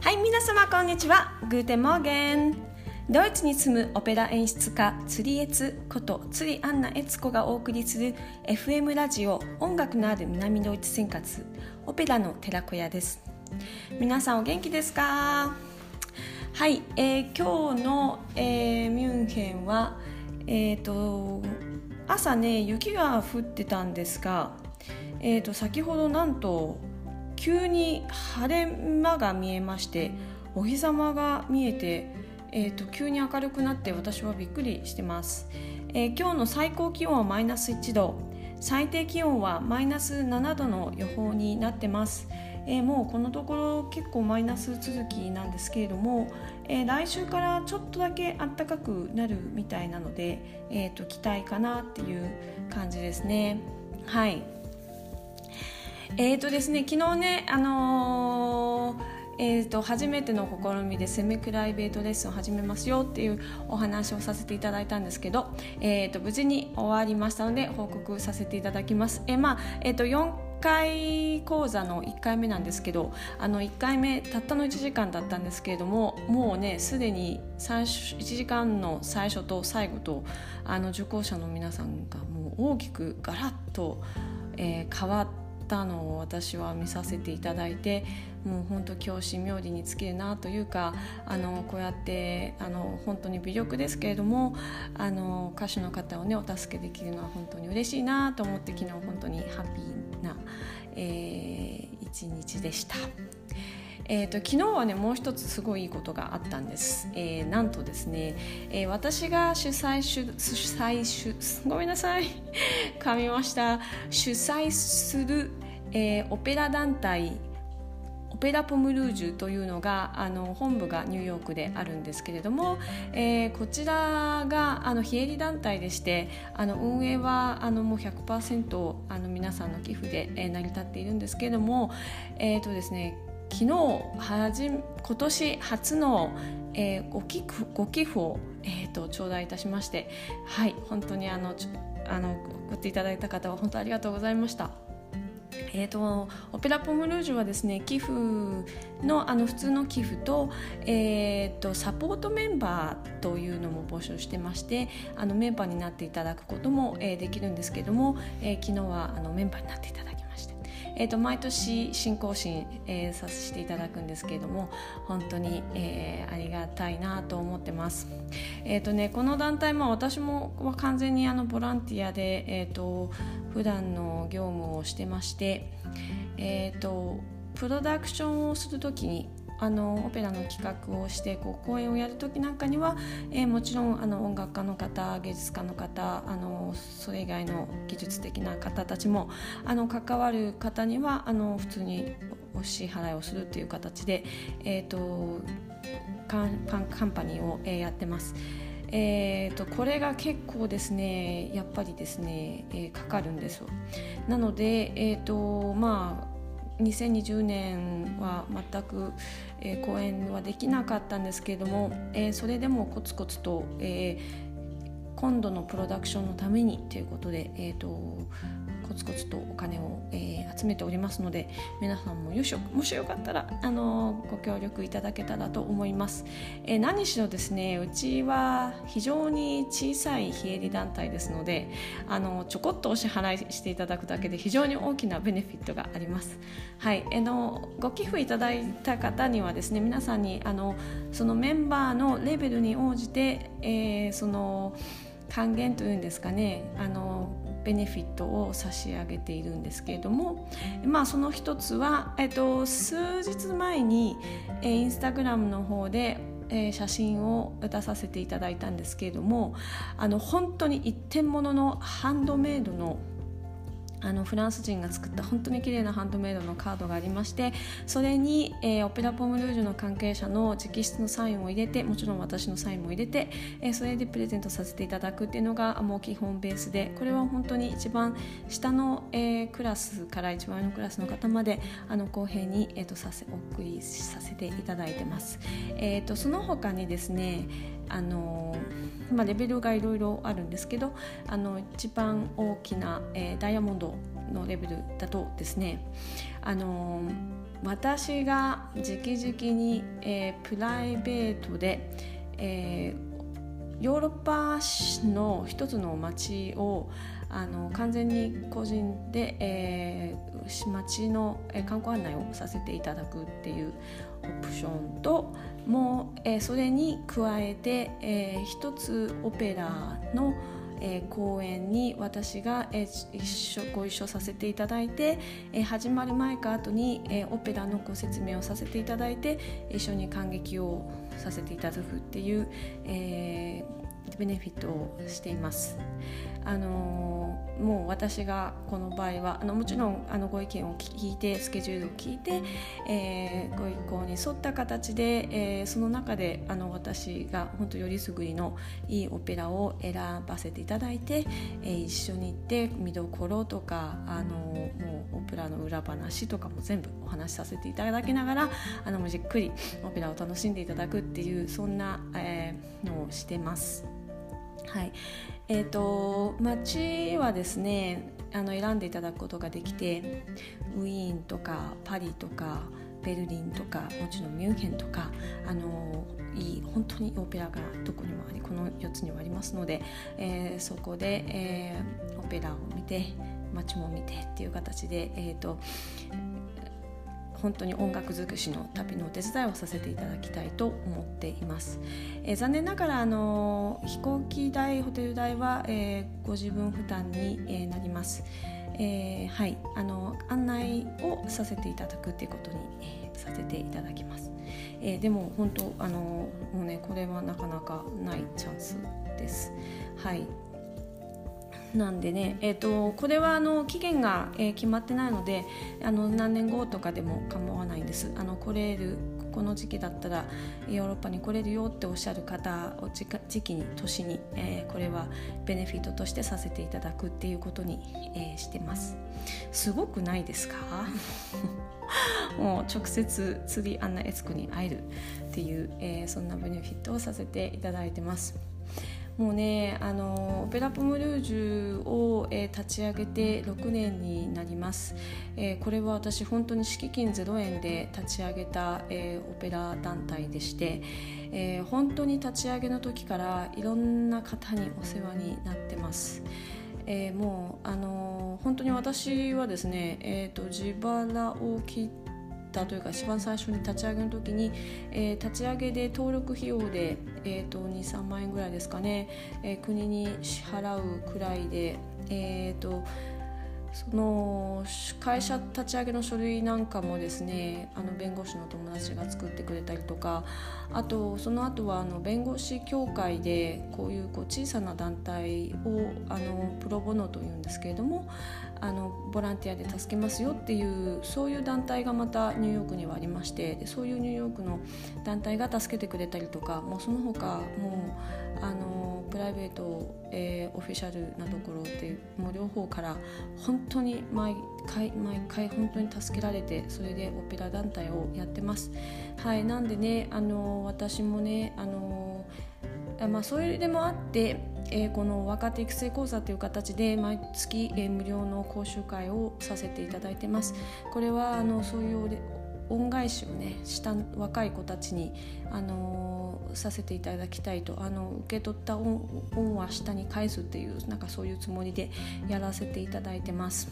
はい皆様こんにちは。 Guten Morgen。ドイツに住むオペラ演出家釣りエツこと釣りアンナエツコがお送りする FM ラジオ音楽のある南ドイツ生活。オペラの寺子屋です。皆さんお元気ですか？はい、えー、今日の、えー、ミュンヘンはえっ、ー、と朝ね雪が降ってたんですが、えー、と先ほどなんと急に晴れ間が見えましてお日様が見えて、えーと、急に明るくなって私はびっくりしてます、えー、今日の最高気温はマイナス1度。最低気温はマイナス7度の予報になってます、えー、もうこのところ結構マイナス続きなんですけれども、えー、来週からちょっとだけ暖かくなるみたいなので、えーと期待かなっていう感じですね。はい。えーとですね、昨日ね、あのーえーと、初めての試みでセミプライベートレッスンを始めますよっていうお話をさせていただいたんですけど、えーと、無事に終わりましたので報告させていただきます。えー、まあえーと、4回講座の1回目なんですけどあの1回目たったの1時間だったんですけれどももうねすでに1時間の最初と最後とあの受講者の皆さんがもう大きくガラッと、えー、変わってたのを私は見させていただいてもう本当教師冥利に尽きるなというかあのこうやってあの本当に微力ですけれどもあの歌手の方をねお助けできるのは本当に嬉しいなと思って昨日本当にハッピーな、えー、一日でした。えーと、昨日はねもう一つすごいいいことがあったんです、えー、なんとですね、えー、私が主催主主催主ごめんなさい。噛みました。主催する、えー、オペラ団体オペラ・ポムルージュというのがあの本部がニューヨークであるんですけれども、えー、こちらがあの非営利団体でしてあの運営はあのもう100%あの皆さんの寄付で、えー、成り立っているんですけれども、えーとですね、昨日はじ今年初の、えー、ご寄付ご寄付を、えーと、頂戴いたしましてはい本当にあのあの送っていただいた方は本当ありがとうございました。えーと、オペラ・ポムルージュはですね寄付のあの普通の寄付と,、えーと、サポートメンバーというのも募集してましてあのメンバーになっていただくことも、えー、できるんですけども、えー、昨日はあのメンバーになっていただきえーと、毎年新更新、えー、させていただくんですけれども本当に、えー、ありがたいなと思ってます。えーとね、この団体、まあ、私もは完全にあのボランティアで、えーと、普段の業務をしてまして、えーとプロダクションをする時にあのオペラの企画をしてこう公演をやる時なんかには、えー、もちろんあの音楽家の方芸術家の方あのそれ以外の技術的な方たちもあの関わる方にはあの普通にお支払いをするという形で、えーと、カンカンパニーを、えー、やってます。えーと、これが結構ですねやっぱりですね、えー、かかるんですよなので、えーとまあ、2020年は全く、えー、公演はできなかったんですけれども、えー、それでもコツコツと、えー、今度のプロダクションのためにということで、えーとコツコツとお金を、えー、集めておりますので皆さんもよしもしよかったらあのご協力いただけたらと思います、えー、何しろですねうちは非常に小さい非営利団体ですのであのちょこっとお支払いしていただくだけで非常に大きなベネフィットがあります。はい、あのご寄付いただいた方にはですね皆さんにあのそのメンバーのレベルに応じて、えー、その還元というんですかねあのベネフィットを差し上げているんですけれども、まあ、その一つは、えっと、数日前に、えー、インスタグラムの方でえー、写真を出させていただいたんですけれどもあの本当に一点物のハンドメイドのあのフランス人が作った本当に綺麗なハンドメイドのカードがありましてそれに、えー、オペラ・ポムルージュの関係者の直筆のサインを入れてもちろん私のサインも入れて、えー、それでプレゼントさせていただくっていうのがもう基本ベースでこれは本当に一番下の、えー、クラスから一番上のクラスの方まであの公平に、えーと、させお送りさせていただいてます。えーと、とその他にですねあのまあ、レベルがいろいろあるんですけどあの一番大きな、えー、ダイヤモンドのレベルだとですねあの私が直々に、えー、プライベートで、えー、ヨーロッパの一つの街をあの完全に個人で、えー、町の、観光案内をさせていただくっていうオプションともう、えー、それに加えて、えー、一つオペラの、えー、公演に私が、えー、一緒ご一緒させていただいて、えー、始まる前か後に、えー、オペラのご説明をさせていただいて一緒に感激をさせていただくっていう、えー、ベネフィットをしています。あのもう私がこの場合はあのもちろんあのご意見を聞いてスケジュールを聞いて、えー、ご意向に沿った形で、えー、その中であの私が本当よりすぐりのいいオペラを選ばせていただいて、えー、一緒に行って見どころとかあのもうオペラの裏話とかも全部お話しさせていただきながらあのじっくりオペラを楽しんでいただくっていうそんな、えー、のをしてます。はいえーと、街はですねあの選んでいただくことができてウィーンとかパリとかベルリンとかもちろんミュンヘンとかあのいい本当にオペラがどこにもありこの4つにはありますので、えー、そこで、えー、オペラを見て街も見てっていう形で、えーと本当に音楽尽くしの旅のお手伝いをさせていただきたいと思っています、えー、残念ながらあの飛行機代ホテル代は、えー、ご自分負担に、えー、なります、えー、はい。あの案内をさせていただくということに、えー、させていただきます、えー、でも本当あのもうねこれはなかなかないチャンスです。はい。なんでね、えーと、これはあの期限が、えー、決まってないのであの何年後とかでも構わないんです。あの来れるこの時期だったらヨーロッパに来れるよっておっしゃる方を時期に年に、えー、これはベネフィットとしてさせていただくっていうことに、えー、してます。すごくないですか？もう直接釣りアンナエツコに会えるっていう、えー、そんなベネフィットをさせていただいてます。もうねあのオペラ・ポム・ルージュを、えー、立ち上げて6年になります、えー、これは私本当に敷金0円で立ち上げた、えー、オペラ団体でして、えー、本当に立ち上げの時からいろんな方にお世話になってます、えー、もうあの本当に私はですね、えーと、自腹を切ってというか一番最初に立ち上げの時に、えー、立ち上げで登録費用で、えーと、23万円ぐらいですかね、えー、国に支払うくらいで、えーとその会社立ち上げの書類なんかもですねあの弁護士の友達が作ってくれたりとかあとその後はあの弁護士協会でこういうこう小さな団体をあのプロボノというんですけれどもあのボランティアで助けますよっていうそういう団体がまたニューヨークにはありましてでそういうニューヨークの団体が助けてくれたりとかもうその他もうあのプライベート、えー、オフィシャルなところでもう両方から本当に毎回毎回本当に助けられてそれでオペラ団体をやってます。はい、なんでねあの私もねあのまあ、それでもあってえー、この若手育成講座という形で毎月、えー、無料の講習会をさせていただいてます。これはあのそういう恩返しをねした若い子たちに、あのー、させていただきたいとあの受け取った恩恩は下に返すっていうなんかそういうつもりでやらせていただいてます。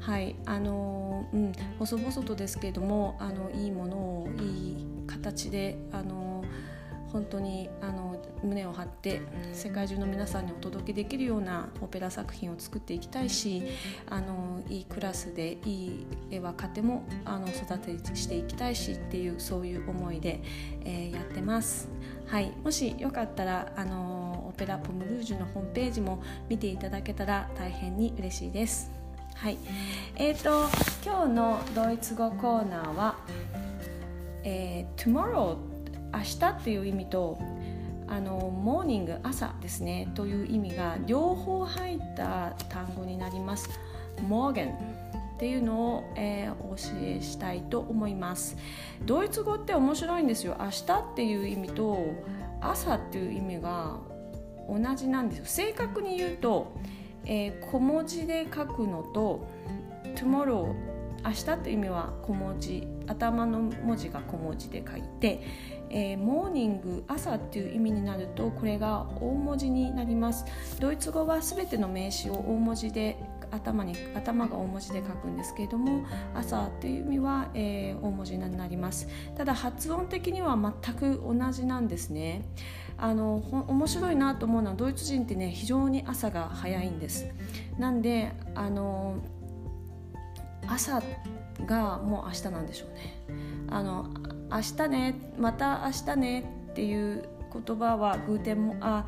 はいあのー、うん細々とですけれどもあのいいものをいい形であのー本当にあの胸を張って世界中の皆さんにお届けできるようなオペラ作品を作っていきたいしあのいいクラスでいい若手もあの育てしていきたいしっていうそういう思いで、えー、やってます。はい、もしよかったらあのオペラポムルージュのホームページも見ていただけたら大変に嬉しいです。はい、えーと今日のドイツ語コーナーは、えー、Tomorrow 明日っていう意味とあのモーニング朝ですねという意味が両方入った単語になります。モーゲンっていうのを、えー、お教えしたいと思います。ドイツ語って面白いんですよ。明日っていう意味と朝っていう意味が同じなんですよ。正確に言うと、えー、小文字で書くのと tomorrow 明日という意味は小文字頭の文字が小文字で書いて、えー、モーニング朝っていう意味になるとこれが大文字になります。ドイツ語は全ての名詞を大文字で頭に頭が大文字で書くんですけれども朝という意味は、えー、大文字になります。ただ発音的には全く同じなんですね。あの面白いなと思うのはドイツ人ってね非常に朝が早いんです。なんであの朝がもう明日なんでしょうね。あの明日ねまた明日ねっていう言葉は Guten もあ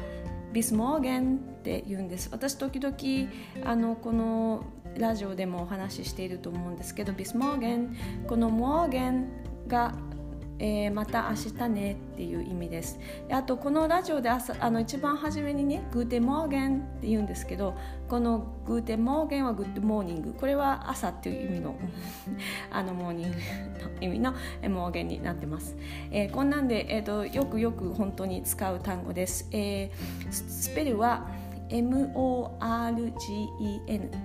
bis morgen って言うんです。私時々あのこのラジオでもお話ししていると思うんですけど bis morgen この morgen がえー、また明日ねっていう意味です。あとこのラジオで朝あの一番初めにね Guten Morgen って言うんですけどこの Guten Morgen は Good morning。これは朝っていう意味の あの morning の意味のモーゲンになってます、えー、こんなんで、えーと、よくよく本当に使う単語です、えー、スペルは MORGEN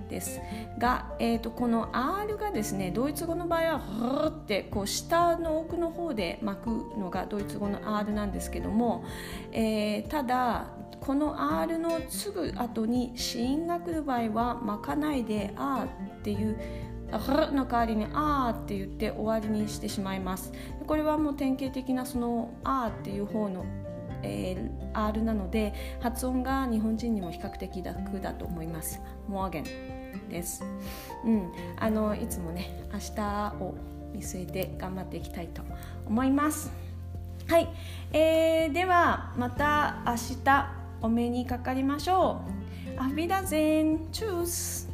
ですが、えーと、この R がですねドイツ語の場合は「ってこう下の奥の方で巻くのがドイツ語の R なんですけども、えー、ただこの R のすぐ後に子音が来る場合は巻かないで「あ」っていうの代わりに「あー」って言って終わりにしてしまいます。これはもう典型的なその「あー」っていう方のえー、R なので発音が日本人にも比較的楽だと思います。モーゲンです、うん、あのいつもね明日を見据えて頑張っていきたいと思います。はい、えー、ではまた明日お目にかかりましょう。アフビダゼン。チュース。